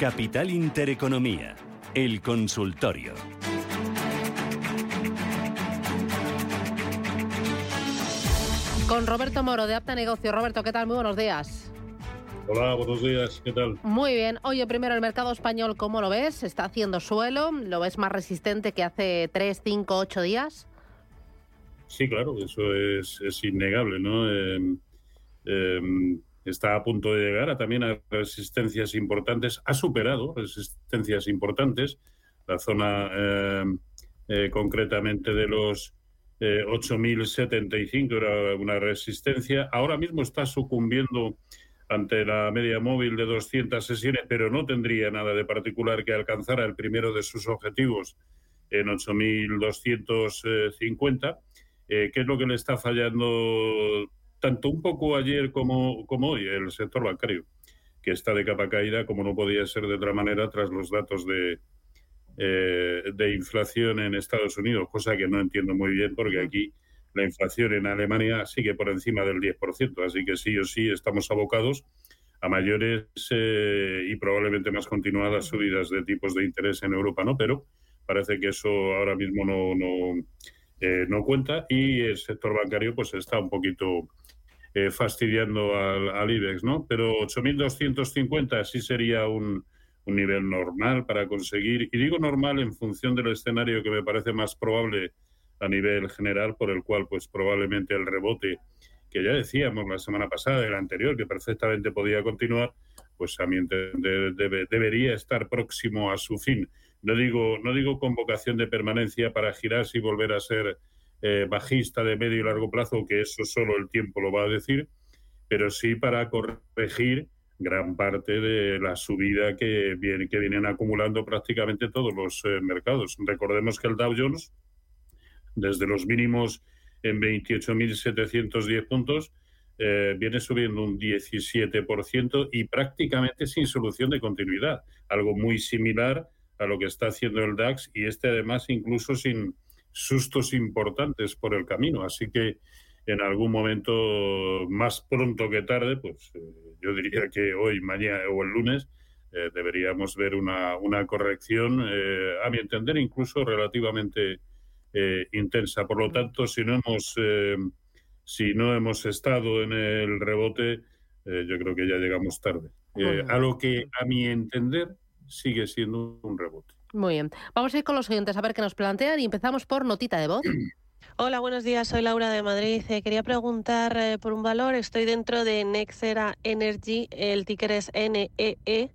Capital Intereconomía, el consultorio. Con Roberto Moro de Apta Negocio. Roberto, ¿qué tal? Muy buenos días. Hola, buenos días, ¿qué tal? Muy bien. Oye, primero el mercado español, ¿cómo lo ves? ¿Está haciendo suelo? ¿Lo ves más resistente que hace 3, 5, 8 días? Sí, claro, eso es, innegable, ¿no? Em, em, está a punto de llegar a, también a resistencias importantes, ha superado resistencias importantes, la zona em, eh, concretamente de los 8.075 eh, era una resistencia, ahora mismo está sucumbiendo ante la media móvil de 200 sesiones, pero no tendría nada de particular que alcanzara el primero de sus objetivos en 8.250. Eh, ¿Qué es lo que le está fallando tanto un poco ayer como, como hoy? El sector bancario, que está de capa caída, como no podía ser de otra manera, tras los datos de, eh, de inflación en Estados Unidos, cosa que no entiendo muy bien porque aquí la inflación en Alemania sigue por encima del 10%, así que sí o sí estamos abocados a mayores eh, y probablemente más continuadas subidas de tipos de interés en Europa, ¿no? Pero parece que eso ahora mismo no, no, eh, no cuenta y el sector bancario pues está un poquito eh, fastidiando al, IBEX, ¿no? Pero 8.250 sí sería un, nivel normal para conseguir, y digo normal en función del escenario que me parece más probable a nivel general, por el cual pues probablemente el rebote que ya decíamos la semana pasada, el anterior, que perfectamente podía continuar, pues a mi entender debería estar próximo a su fin. No digo, no digo convocación de permanencia para girarse y volver a ser eh, bajista de medio y largo plazo, que eso solo el tiempo lo va a decir, pero sí para corregir gran parte de la subida que, viene, que vienen acumulando prácticamente todos los eh, mercados. Recordemos que el Dow Jones desde los mínimos en 28.710 puntos, eh, viene subiendo un 17% y prácticamente sin solución de continuidad, algo muy similar a lo que está haciendo el DAX y este además incluso sin sustos importantes por el camino. Así que en algún momento, más pronto que tarde, pues eh, yo diría que hoy, mañana o el lunes, eh, deberíamos ver una, una corrección, a mi entender, incluso relativamente eh, intensa. Por lo tanto, si no hemos, eh, si no hemos estado en el rebote, eh, yo creo que ya llegamos tarde. a lo que, a mi entender, sigue siendo un rebote. Muy bien. Vamos a ir con los oyentes a ver qué nos plantean y empezamos por notita de voz. Hola, buenos días. Soy Laura de Madrid. quería preguntar por un valor. Estoy dentro de Nexera Energy. El ticker es NEE. E.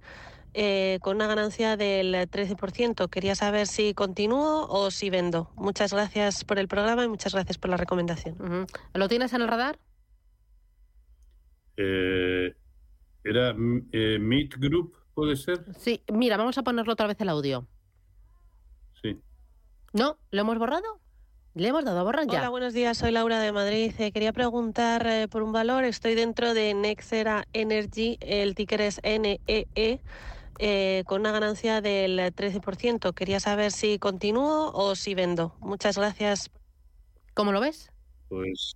Eh, con una ganancia del 13%. Quería saber si continúo o si vendo. Muchas gracias por el programa y muchas gracias por la recomendación. ¿Lo tienes en el radar? Eh, ¿Era eh, Meet Group, puede ser? Sí, mira, vamos a ponerlo otra vez el audio. Sí. ¿No? ¿Lo hemos borrado? Le hemos dado a borrar ya. Hola, buenos días. Soy Laura de Madrid. quería preguntar por un valor. Estoy dentro de Nexera Energy. El ticker es NEE. E. Eh, con una ganancia del 13%. Quería saber si continúo o si vendo. Muchas gracias. ¿Cómo lo ves? Pues,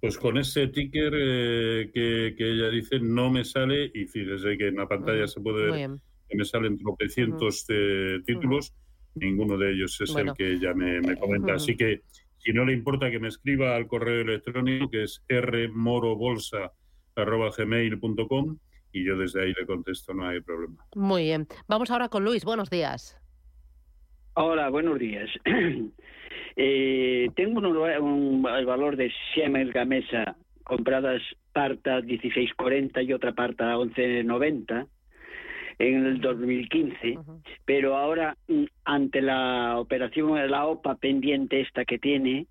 pues con ese ticker eh, que, ella dice no me sale y fíjese que en la pantalla se puede ver que me salen tropecientos uh títulos. Ninguno de ellos es el que ella me, me comenta. Así que si no le importa que me escriba al correo electrónico que es rmorobolsa.gmail.com y yo desde ahí le contesto, no hay problema. Muy bien. Vamos ahora con Luis. Buenos días. Hola, buenos días. eh, tengo un, el valor de Siemens Gamesa compradas parta 16.40 y otra parta 11.90 en el 2015, pero ahora mm, ante la operación, la OPA pendiente esta que tiene,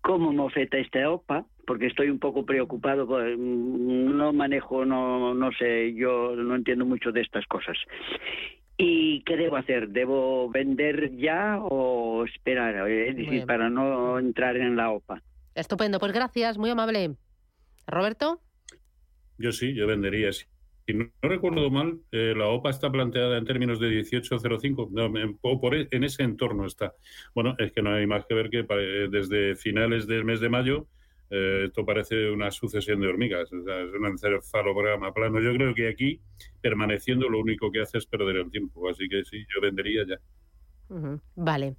cómo me afecta esta OPA, porque estoy un poco preocupado, no manejo, no, no sé, yo no entiendo mucho de estas cosas. ¿Y qué debo hacer? ¿Debo vender ya o esperar? Es decir, para no entrar en la OPA. Estupendo, pues gracias, muy amable. Roberto. Yo sí, yo vendería. Si no, recuerdo mal, eh, la OPA está planteada en términos de 18.05, no, o por, e, en ese entorno está. Bueno, es que no hay más que ver que eh, desde finales del mes de mayo eh, esto parece una sucesión de hormigas, es un encefalograma plano. Yo creo que aquí, permaneciendo, lo único que hace es perder el tiempo, así que sí, yo vendería ya. Vale.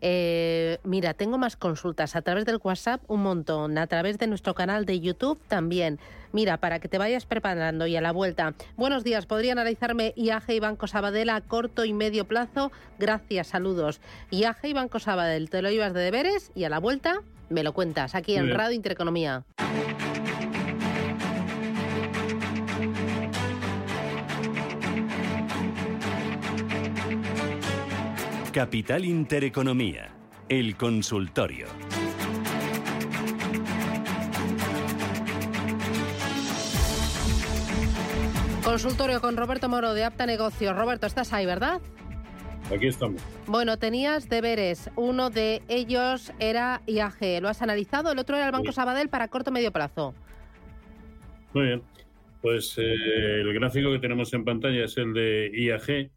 Eh, mira, tengo más consultas a través del WhatsApp, un montón, a través de nuestro canal de YouTube también. Mira, para que te vayas preparando y a la vuelta. Buenos días, ¿podría analizarme IAG y Banco Sabadell a corto y medio plazo? Gracias, saludos. IAG y Banco Sabadell, te lo ibas de deberes y a la vuelta me lo cuentas aquí en Radio Intereconomía. Capital Intereconomía, el consultorio. Consultorio con Roberto Moro de Apta Negocios. Roberto, estás ahí, ¿verdad? Aquí estamos. Bueno, tenías deberes. Uno de ellos era IAG. ¿Lo has analizado? El otro era el Banco Sabadell para corto medio plazo. Muy bien. Pues eh, el gráfico que tenemos en pantalla es el de IAG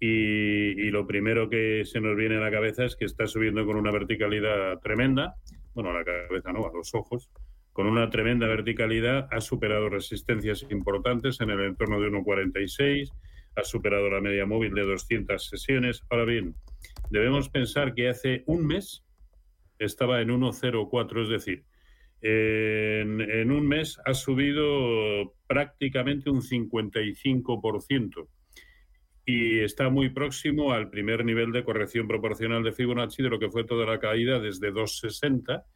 y, lo primero que se nos viene a la cabeza es que está subiendo con una verticalidad tremenda, bueno, a la cabeza no, a los ojos, con una tremenda verticalidad, ha superado resistencias importantes en el entorno de 1,46, ha superado la media móvil de 200 sesiones. Ahora bien, debemos pensar que hace un mes estaba en 1,04, es decir, en, un mes ha subido prácticamente un 55% y está muy próximo al primer nivel de corrección proporcional de Fibonacci de lo que fue toda la caída desde 260,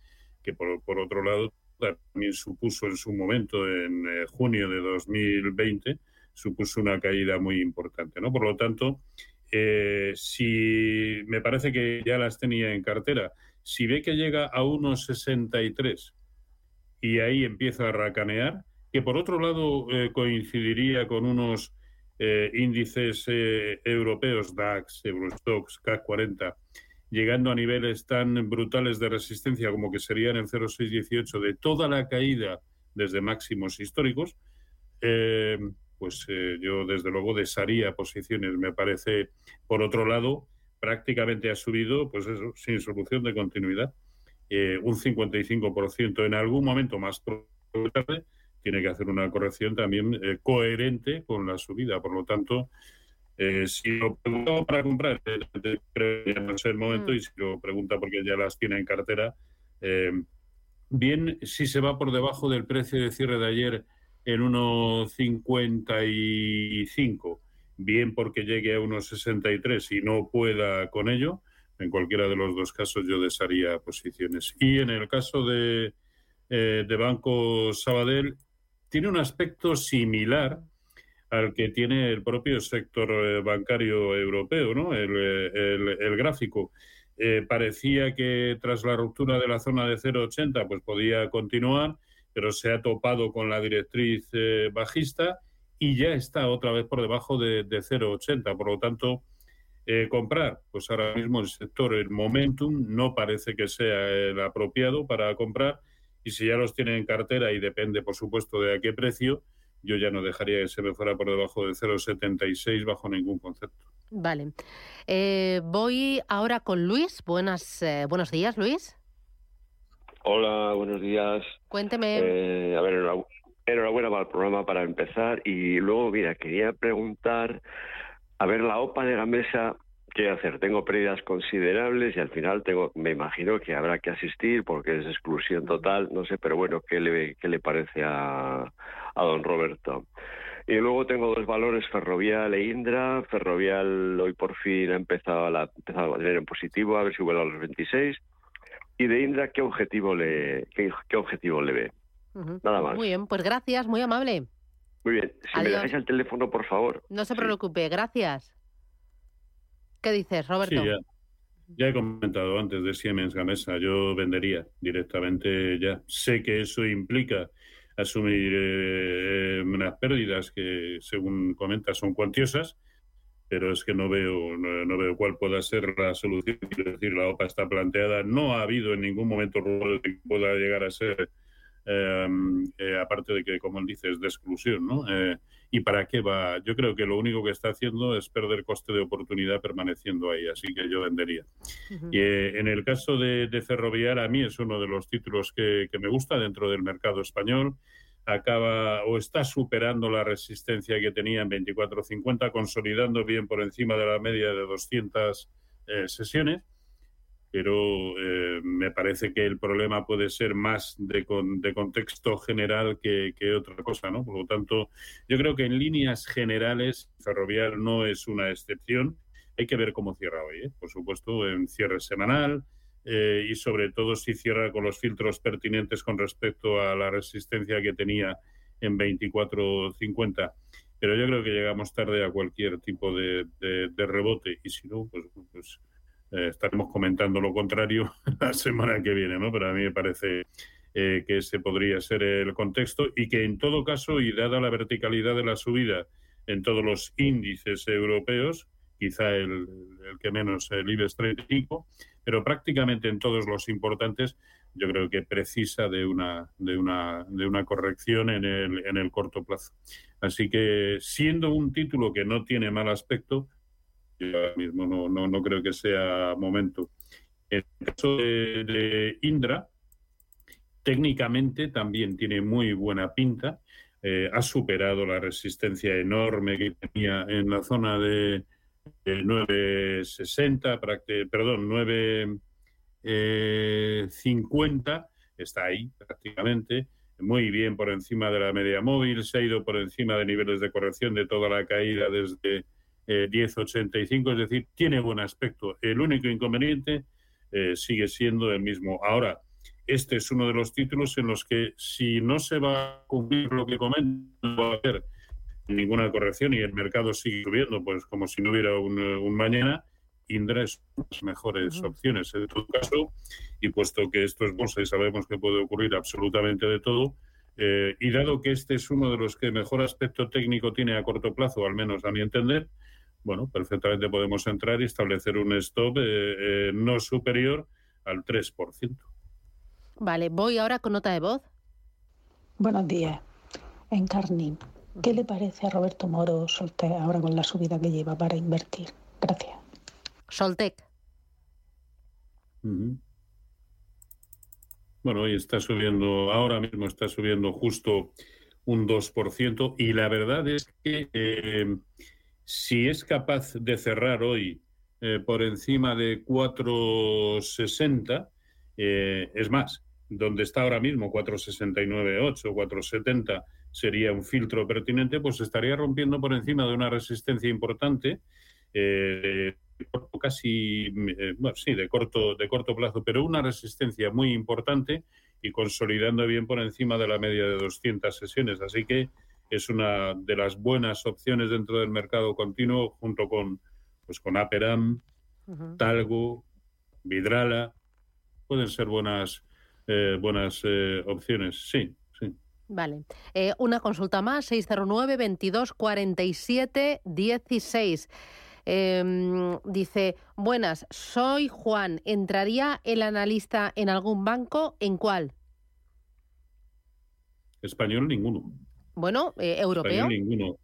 que por, otro lado también supuso en su momento, en eh, junio de 2020, supuso una caída muy importante. ¿no? Por lo tanto, eh, si me parece que ya las tenía en cartera, si ve que llega a unos 63 y ahí empieza a racanear, que por otro lado eh, coincidiría con unos eh, índices eh, europeos, DAX, Eurostox, CAC 40, llegando a niveles tan brutales de resistencia como que serían el 0,618 de toda la caída desde máximos históricos, eh, pues yo desde luego desharía posiciones. Me parece, por otro lado, prácticamente ha subido, pues eso, sin solución de continuidad, un 55% en algún momento más tarde tiene que hacer una corrección también eh, coherente con la subida. Por lo tanto, eh, si lo pregunta para comprar, eh, no es el momento, mm. y si lo pregunta porque ya las tiene en cartera, bien, si se va por debajo del precio de cierre de ayer en 1,55, bien porque llegue a 1,63 y no pueda con ello, en cualquiera de los dos casos yo desharía posiciones. Y en el caso de, de Banco Sabadell, tiene un aspecto similar al que tiene el propio sector eh, bancario europeo, ¿no? El, eh, gráfico. Eh, parecía que tras la ruptura de la zona de 0,80 pues podía continuar, pero se ha topado con la directriz bajista y ya está otra vez por debajo de, de 0,80. Por lo tanto, comprar, pues ahora mismo el sector, el momentum, no parece que sea el apropiado para comprar y si ya los tiene en cartera y depende, por supuesto, de a qué precio, yo ya no dejaría que se me fuera por debajo de 0,76 bajo ningún concepto. Vale. Eh, voy ahora con Luis. Buenas, eh, buenos días, Luis. Hola, buenos días. Cuénteme. Eh, a ver, enhorabuena para el programa para empezar. Y luego, mira, quería preguntar, a ver, la OPA de la mesa ¿Qué hacer? Tengo pérdidas considerables y al final tengo, me imagino que habrá que asistir porque es exclusión total, no sé, pero bueno, ¿qué le, qué le parece a, a don Roberto? Y luego tengo dos valores, Ferrovial e Indra. Ferrovial hoy por fin ha empezado a, la, empezado a tener en positivo, a ver si vuelve a los 26. Y de Indra, ¿qué objetivo le, qué, objetivo le ve? Nada más. Muy bien, pues gracias, muy amable. Muy bien, si me dejáis el teléfono, por favor. No se preocupe, gracias. ¿Qué dices, Roberto? Ya he comentado antes de Siemens Gamesa, yo vendería directamente ya. Sé que eso implica asumir eh, unas pérdidas que, según comenta, son cuantiosas, pero es que no veo no, veo cuál pueda ser la solución. Quiero decir, la OPA está planteada, no ha habido en ningún momento de que pueda llegar a ser, eh, eh, aparte de que, como él dice, es de exclusión, ¿no? ¿Y para qué va? Yo creo que lo único que está haciendo es perder coste de oportunidad permaneciendo ahí, así que yo vendería. Y en el caso de, Ferroviar, a mí es uno de los títulos que, que me gusta dentro del mercado español acaba o está superando la resistencia que tenía en 24.50, consolidando bien por encima de la media de 200 eh, sesiones, pero eh, me parece que el problema puede ser más de, de contexto general que, otra cosa, ¿no? Por lo tanto, yo creo que en líneas generales Ferrovial no es una excepción. Hay que ver cómo cierra hoy, ¿eh? por supuesto, en cierre semanal, eh, y sobre todo si cierra con los filtros pertinentes con respecto a la resistencia que tenía en 24.50. Pero yo creo que llegamos tarde a cualquier tipo de, rebote y si no, pues, pues eh, estaremos comentando lo contrario la semana que viene, ¿no? Pero a mí me parece eh, que ese podría ser el contexto y que en todo caso, y dada la verticalidad de la subida en todos los índices europeos, quizá el, el que menos el IBEX 35, pero prácticamente en todos los importantes yo creo que precisa de una, de una, de una corrección en el, en el corto plazo. Así que siendo un título que no tiene mal aspecto, yo ahora mismo no, no, no creo que sea momento. En el caso de, Indra, técnicamente también tiene muy buena pinta. Eh, ha superado la resistencia enorme que tenía en la zona de, 960, perdón, 950, está ahí prácticamente, muy bien por encima de la media móvil, se ha ido por encima de niveles de corrección de toda la caída desde 1085, eh, es decir, tiene buen aspecto. El único inconveniente eh, sigue siendo el mismo. Ahora, este es uno de los títulos en los que si no se va a cumplir lo que comento, va a haber ninguna corrección y el mercado sigue subiendo, pues como si no hubiera un, mañana, Indra es una de las mejores opciones en todo caso, y puesto que esto es bolsa y sabemos que puede ocurrir absolutamente de todo, eh, y dado que este es uno de los que mejor aspecto técnico tiene a corto plazo, al menos a mi entender, bueno, perfectamente podemos entrar y establecer un stop eh, eh, no superior al 3%. Vale, voy ahora con nota de voz. Buenos días. En Carnin, ¿Qué le parece a Roberto Moro Soltec ahora con la subida que lleva para invertir? Gracias. Soltec. Bueno, hoy está subiendo, ahora mismo está subiendo justo un 2% y la verdad es que eh, si es capaz de cerrar hoy eh, por encima de 4,60, eh, es más, donde está ahora mismo 4,69,8, 4,70 sería un filtro pertinente, pues estaría rompiendo por encima de una resistencia importante, eh, casi, eh, bueno, sí, de corto, de corto plazo, pero una resistencia muy importante y consolidando bien por encima de la media de 200 sesiones. Así que es una de las buenas opciones dentro del mercado continuo, junto con, pues, con Aperam, Talgo, Vidrala, pueden ser buenas, eh, buenas opciones, sí. Vale. Eh, una consulta más, 609 22 47 16. Dice, buenas, soy Juan. ¿Entraría el analista en algún banco? ¿En cuál? Español ninguno. Bueno, eh, europeo. Español ninguno.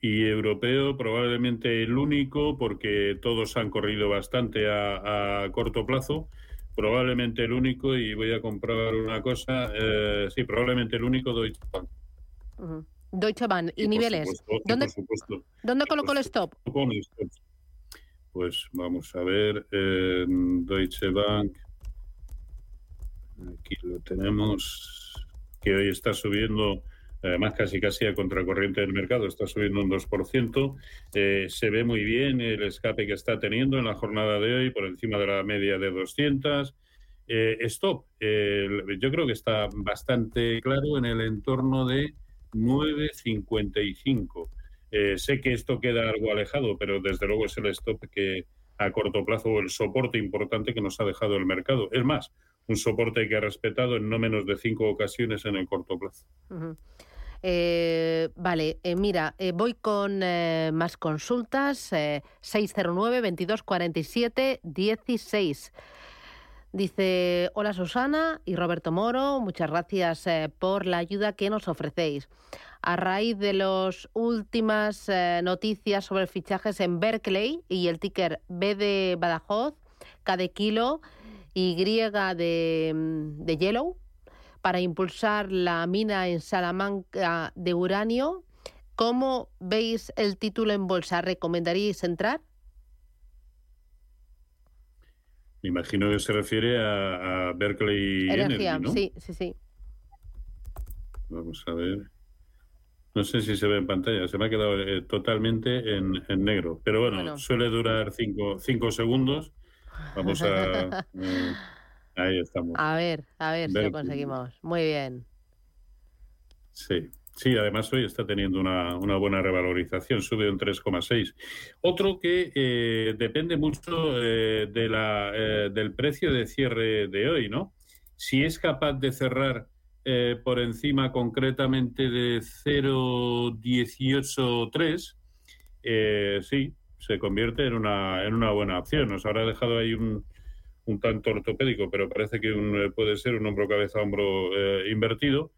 Y europeo probablemente el único porque todos han corrido bastante a corto plazo probablemente el único, y voy a comprar una cosa, eh, sí, probablemente el único Deutsche Bank. Deutsche Bank, ¿y, niveles? ¿Dónde, ¿Dónde colocó el stop? Pues vamos a ver, Deutsche Bank, aquí lo tenemos, que hoy está subiendo además casi casi a contracorriente del mercado, está subiendo un 2%. Eh, se ve muy bien el escape que está teniendo en la jornada de hoy por encima de la media de 200. Eh, stop, yo creo que está bastante claro en el entorno de 9.55. Eh, sé que esto queda algo alejado, pero desde luego es el stop que, a corto plazo el soporte importante que nos ha dejado el mercado. Es más, un soporte que ha respetado en no menos de cinco ocasiones en el corto plazo. Eh, vale, eh, mira, eh, voy con más consultas. 609 2247 16. Dice, hola Susana y Roberto Moro, muchas gracias por la ayuda que nos ofrecéis. A raíz de las últimas noticias sobre fichajes en Berkeley y el ticker B de Badajoz, K de kilo y de, mm, de Yellow, para impulsar la mina en Salamanca de uranio. ¿Cómo veis el título en bolsa? ¿Recomendaríais entrar? Me imagino que se refiere a, Berkeley Energía, sí, sí, sí. Vamos a ver. No sé si se ve en pantalla, se me ha quedado eh, totalmente en, negro. Pero bueno, suele durar cinco, cinco segundos. Vamos a... Eh, Ahí estamos. A ver, a ver si lo conseguimos. Muy bien. Sí. Sí, además hoy está teniendo una, buena revalorización, sube un 3,6. Otro que eh, depende mucho eh, de la, eh, del precio de cierre de hoy, ¿no? Si es capaz de cerrar por encima concretamente de 0,183, sí, se convierte en una, en una buena opción. Nos habrá dejado ahí un, un tanto ortopédico, pero parece que eh, puede ser un hombro cabeza hombro eh, invertido.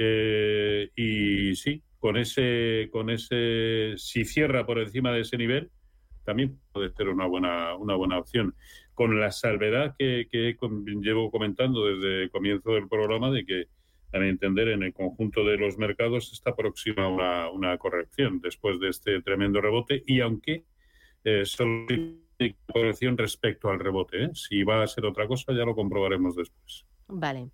Eh, y sí, con ese, con ese, si cierra por encima de ese nivel, también puede ser una buena, una buena opción. Con la salvedad que, que llevo comentando desde el comienzo del programa de que, a mi entender, en el conjunto de los mercados está próxima una, una corrección después de este tremendo rebote y aunque eh, solo corrección respecto al rebote. ¿eh? Si va a ser otra cosa, ya lo comprobaremos después. Vale.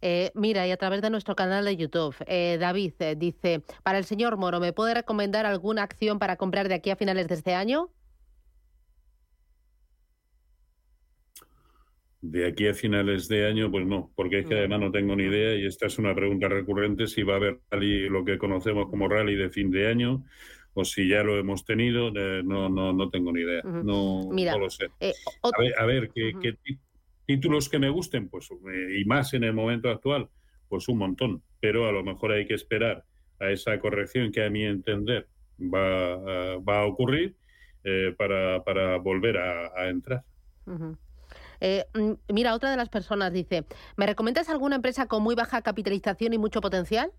Eh, mira, y a través de nuestro canal de YouTube, eh, David dice, para el señor Moro, ¿me puede recomendar alguna acción para comprar de aquí a finales de este año? De aquí a finales de año, pues no, porque es que además no tengo ni idea y esta es una pregunta recurrente si va a haber lo que conocemos como rally de fin de año o si ya lo hemos tenido, eh, no, no, no tengo ni idea. no, no, lo sé. Eh, a ver, ¿qué, títulos que me gusten? Pues, eh, y más en el momento actual, pues un montón. Pero a lo mejor hay que esperar a esa corrección que a mi entender va, va a ocurrir para, para, volver a, entrar. mira, otra de las personas dice, ¿me recomiendas alguna empresa con muy baja capitalización y mucho potencial?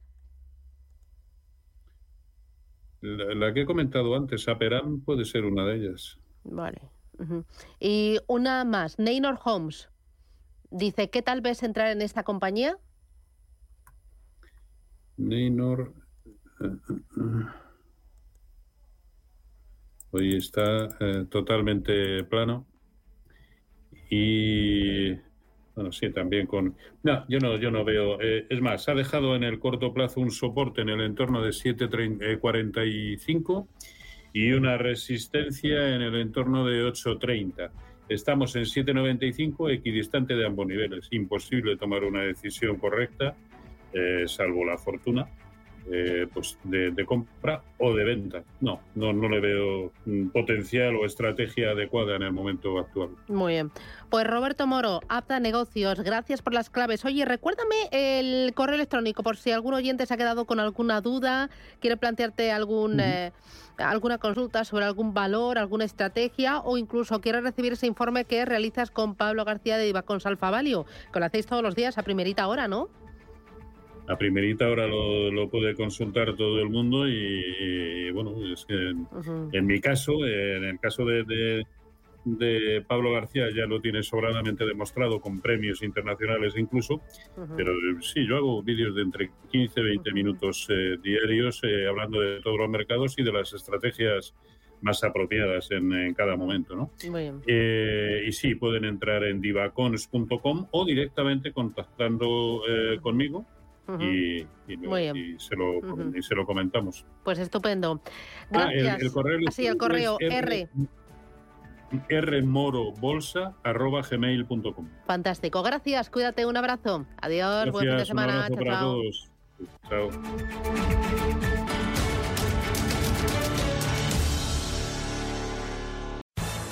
La, que he comentado antes, Aperam puede ser una de ellas. Vale. Y una más, Neynor Homes. Dice, ¿qué tal ves entrar en esta compañía? Neynor. Eh, eh, eh. Hoy está totalmente plano. Y bueno, sí, también con... No, yo no, yo no veo... Es más, ha dejado en el corto plazo un soporte en el entorno de 7.45 eh, y una resistencia en el entorno de 8.30. Estamos en 7.95, equidistante de ambos niveles. Imposible tomar una decisión correcta, eh, salvo la fortuna. Eh, pues de, compra o de venta. No, no, no le veo potencial o estrategia adecuada en el momento actual. Muy bien. Pues Roberto Moro, Apta Negocios, gracias por las claves. Oye, recuérdame el correo electrónico por si algún oyente se ha quedado con alguna duda, quiere plantearte algún... Eh, alguna consulta sobre algún valor, alguna estrategia o incluso quiere recibir ese informe que realizas con Pablo García de Ibacons Alfavalio, que lo hacéis todos los días a primerita hora, ¿no? A primerita hora lo, puede consultar todo el mundo y, bueno, es que en, mi caso, en el caso de, de, Pablo García ya lo tiene sobradamente demostrado con premios internacionales incluso, pero sí, yo hago vídeos de entre 15 y 20 minutos eh, diarios eh, hablando de todos los mercados y de las estrategias más apropiadas en, cada momento, ¿no? Eh, y sí, pueden entrar en divacons.com o directamente contactando conmigo y, se lo, comentamos. Pues estupendo. Gracias. Ah, el, correo, Así, el correo R. rmorobolsa.gmail.com Fantástico. Gracias. Cuídate. Un abrazo. Adiós. buen fin de semana. chao, chao.